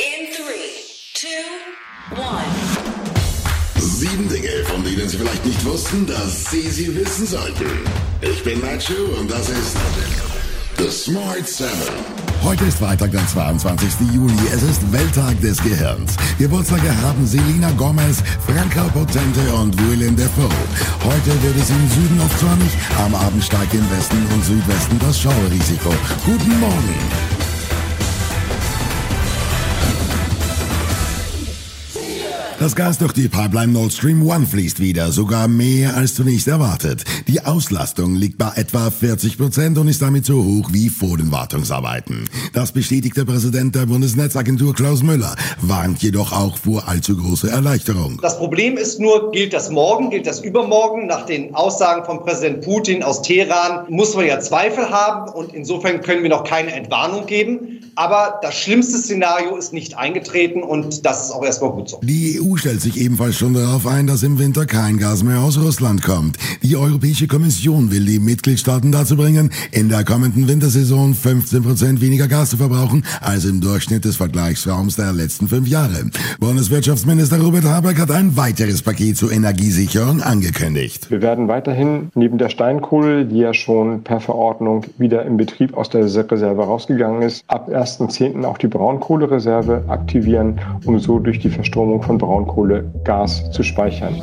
In three, two, one. Sieben Dinge, von denen Sie vielleicht nicht wussten, dass Sie sie wissen sollten. Ich bin Nacho und das ist The Smart Seven. Heute ist Freitag, der 22. Juli. Es ist Welttag des Gehirns. Geburtstage haben Selina Gomez, Franka Potente und Willem Dafoe. Heute wird es im Süden oft sonnig, am Abend steigt im Westen und Südwesten das Schauerrisiko. Guten Morgen! Das Gas durch die Pipeline Nord Stream 1 fließt wieder, sogar mehr als zunächst erwartet. Die Auslastung liegt bei etwa 40 Prozent und ist damit so hoch wie vor den Wartungsarbeiten. Das bestätigt der Präsident der Bundesnetzagentur Klaus Müller, warnt jedoch auch vor allzu großer Erleichterung. Das Problem ist nur, gilt das morgen, gilt das übermorgen? Nach den Aussagen von Präsident Putin aus Teheran muss man ja Zweifel haben und insofern können wir noch keine Entwarnung geben. Aber das schlimmste Szenario ist nicht eingetreten und das ist auch erstmal gut so. Die EU stellt sich ebenfalls schon darauf ein, dass im Winter kein Gas mehr aus Russland kommt. Die Europäische Kommission will die Mitgliedstaaten dazu bringen, in der kommenden Wintersaison 15 Prozent weniger Gas zu verbrauchen als im Durchschnitt des Vergleichsraums der letzten fünf Jahre. Bundeswirtschaftsminister Robert Habeck hat ein weiteres Paket zur Energiesicherung angekündigt. Wir werden weiterhin neben der Steinkohle, die ja schon per Verordnung wieder im Betrieb aus der Reserve rausgegangen ist, ab 1.10. auch die Braunkohlereserve aktivieren, um so durch die Verstromung von Braunkohle Gas zu speichern.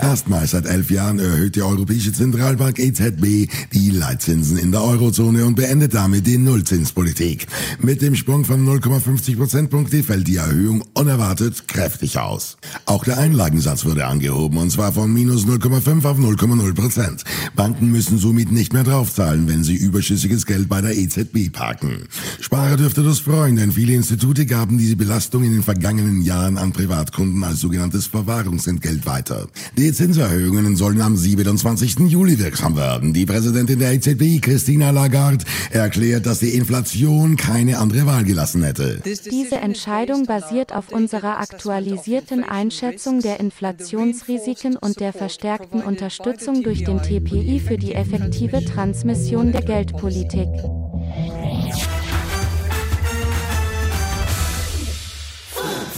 Erstmals seit elf Jahren erhöht die Europäische Zentralbank EZB die Leitzinsen in der Eurozone und beendet damit die Nullzinspolitik. Mit dem Sprung von 0,50 Prozentpunkte fällt die Erhöhung unerwartet kräftig aus. Auch der Einlagensatz wurde angehoben und zwar von minus 0,5 auf 0,0 Prozent. Banken müssen somit nicht mehr draufzahlen, wenn sie überschüssiges Geld bei der EZB parken. Sparer dürfte das freuen, denn viele Institute gaben diese Belastung in den vergangenen Jahren an Privatkunden als sogenanntes Verwahrungsentgelt weiter. Die Zinserhöhungen sollen am 27. Juli wirksam werden. Die Präsidentin der EZB, Christina Lagarde, erklärt, dass die Inflation keine andere Wahl gelassen hätte. Diese Entscheidung basiert auf unserer aktualisierten Einschätzung der Inflationsrisiken und der verstärkten Unterstützung durch den TPI für die effektive Transmission der Geldpolitik.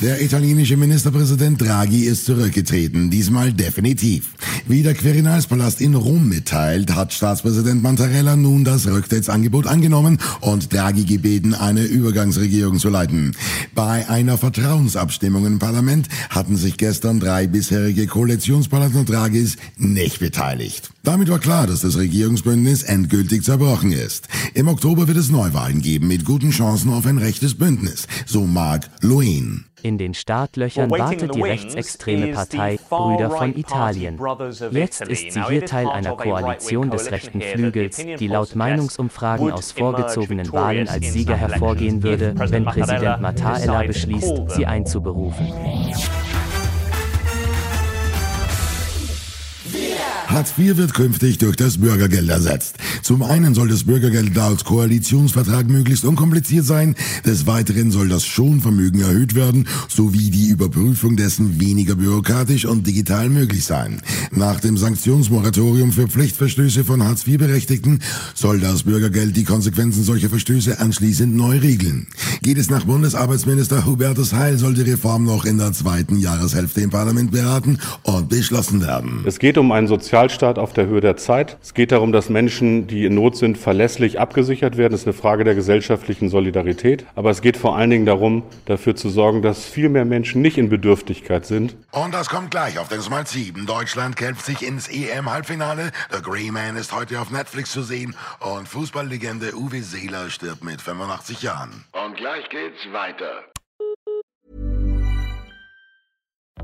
Der italienische Ministerpräsident Draghi ist zurückgetreten, diesmal definitiv. Wie der Quirinalspalast in Rom mitteilt, hat Staatspräsident Mattarella nun das Rücktrittsangebot angenommen und Draghi gebeten, eine Übergangsregierung zu leiten. Bei einer Vertrauensabstimmung im Parlament hatten sich gestern drei bisherige Koalitionspartner Draghis nicht beteiligt. Damit war klar, dass das Regierungsbündnis endgültig zerbrochen ist. Im Oktober wird es Neuwahlen geben mit guten Chancen auf ein rechtes Bündnis, so Mark Luin. In den Startlöchern wartet die rechtsextreme Partei Brüder von Italien. Jetzt ist sie hier Teil einer Koalition des rechten Flügels, die laut Meinungsumfragen aus vorgezogenen Wahlen als Sieger hervorgehen würde, wenn Präsident Mattarella beschließt, sie einzuberufen. Hartz IV wird künftig durch das Bürgergeld ersetzt. Zum einen soll das Bürgergeld laut Koalitionsvertrag möglichst unkompliziert sein. Des Weiteren soll das Schonvermögen erhöht werden, sowie die Überprüfung dessen weniger bürokratisch und digital möglich sein. Nach dem Sanktionsmoratorium für Pflichtverstöße von Hartz IV-Berechtigten soll das Bürgergeld die Konsequenzen solcher Verstöße anschließend neu regeln. Geht es nach Bundesarbeitsminister Hubertus Heil, soll die Reform noch in der zweiten Jahreshälfte im Parlament beraten und beschlossen werden. Es geht um ein sozial Sozialstaat auf der Höhe der Zeit. Es geht darum, dass Menschen, die in Not sind, verlässlich abgesichert werden. Das ist eine Frage der gesellschaftlichen Solidarität. Aber es geht vor allen Dingen darum, dafür zu sorgen, dass viel mehr Menschen nicht in Bedürftigkeit sind. Und das kommt gleich auf den Smart 7. Deutschland kämpft sich ins EM-Halbfinale. The Grey Man ist heute auf Netflix zu sehen. Und Fußballlegende Uwe Seeler stirbt mit 85 Jahren. Und gleich geht's weiter.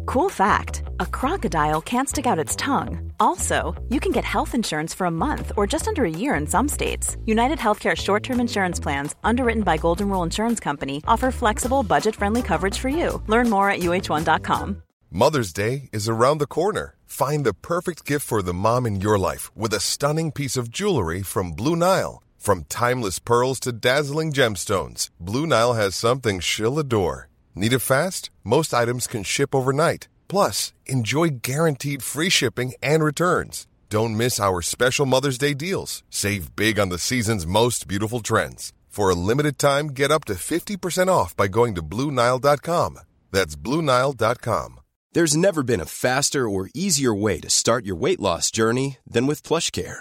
Cool fact a crocodile can't stick out its tongue. Also, you can get health insurance for a month or just under a year in some states. United Healthcare short term insurance plans, underwritten by Golden Rule Insurance Company, offer flexible, budget friendly coverage for you. Learn more at uh1.com. Mother's Day is around the corner. Find the perfect gift for the mom in your life with a stunning piece of jewelry from Blue Nile. From timeless pearls to dazzling gemstones, Blue Nile has something she'll adore. Need it fast? Most items can ship overnight. Plus, enjoy guaranteed free shipping and returns. Don't miss our special Mother's Day deals. Save big on the season's most beautiful trends. For a limited time, get up to 50% off by going to Bluenile.com. That's Bluenile.com. There's never been a faster or easier way to start your weight loss journey than with PlushCare.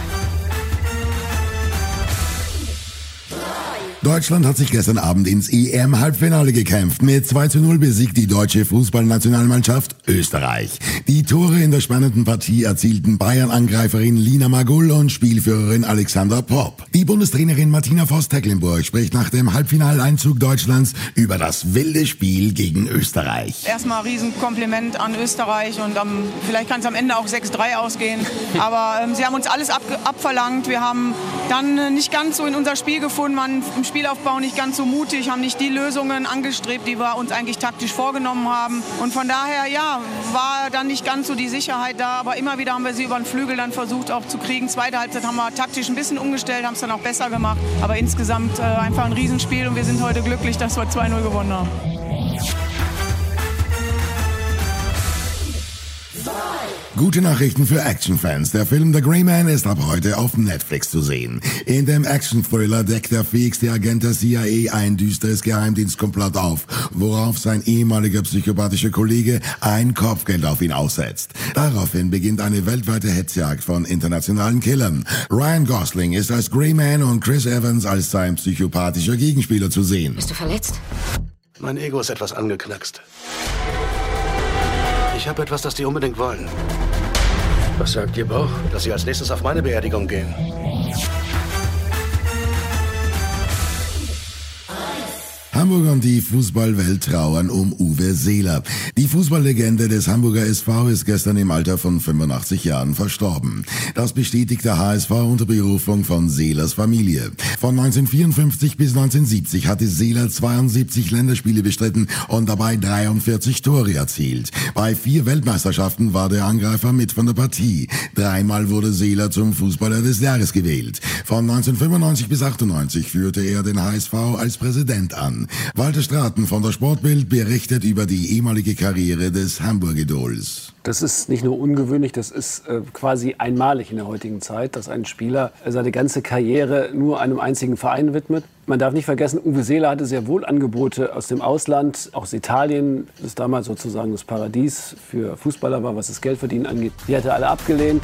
Deutschland hat sich gestern Abend ins EM-Halbfinale gekämpft. Mit 2 zu 0 besiegt die deutsche Fußballnationalmannschaft Österreich. Die Tore in der spannenden Partie erzielten Bayern-Angreiferin Lina Magull und Spielführerin Alexandra Popp. Die Bundestrainerin Martina Voss-Tecklenburg spricht nach dem Halbfinaleinzug Deutschlands über das wilde Spiel gegen Österreich. Erstmal Riesenkompliment an Österreich und ähm, vielleicht kann es am Ende auch 6-3 ausgehen. Aber ähm, sie haben uns alles ab, abverlangt. Wir haben dann äh, nicht ganz so in unser Spiel gefunden, im Spielaufbau nicht ganz so mutig, haben nicht die Lösungen angestrebt, die wir uns eigentlich taktisch vorgenommen haben. Und von daher, ja, war dann nicht ganz so die Sicherheit da. Aber immer wieder haben wir sie über den Flügel dann versucht auch zu kriegen. Zweite Halbzeit haben wir taktisch ein bisschen umgestellt, haben es dann auch besser gemacht. Aber insgesamt äh, einfach ein Riesenspiel und wir sind heute glücklich, dass wir 2-0 gewonnen haben. Gute Nachrichten für Actionfans. Der Film The Grey Man ist ab heute auf Netflix zu sehen. In dem Action-Thriller deckt der fähigste Agent der CIA ein düsteres Geheimdienstkomplott auf, worauf sein ehemaliger psychopathischer Kollege ein Kopfgeld auf ihn aussetzt. Daraufhin beginnt eine weltweite Hetzjagd von internationalen Killern. Ryan Gosling ist als Grey Man und Chris Evans als sein psychopathischer Gegenspieler zu sehen. Bist du verletzt? Mein Ego ist etwas angeknackst. Ich habe etwas, das die unbedingt wollen. Was sagt Ihr Bauch? Dass sie als nächstes auf meine Beerdigung gehen. Hamburg und die Fußballwelt trauern um Uwe Seeler. Die Fußballlegende des Hamburger SV ist gestern im Alter von 85 Jahren verstorben. Das bestätigt der HSV unter Berufung von Seelers Familie. Von 1954 bis 1970 hatte Seeler 72 Länderspiele bestritten und dabei 43 Tore erzielt. Bei vier Weltmeisterschaften war der Angreifer mit von der Partie. Dreimal wurde Seeler zum Fußballer des Jahres gewählt. Von 1995 bis 98 führte er den HSV als Präsident an. Walter Straten von der Sportbild berichtet über die ehemalige Karriere des Hamburg-Idols. Das ist nicht nur ungewöhnlich, das ist äh, quasi einmalig in der heutigen Zeit, dass ein Spieler seine ganze Karriere nur einem einzigen Verein widmet. Man darf nicht vergessen, Uwe Seeler hatte sehr wohl Angebote aus dem Ausland, aus Italien, das damals sozusagen das Paradies für Fußballer war, was das Geldverdienen angeht. Die hat er alle abgelehnt.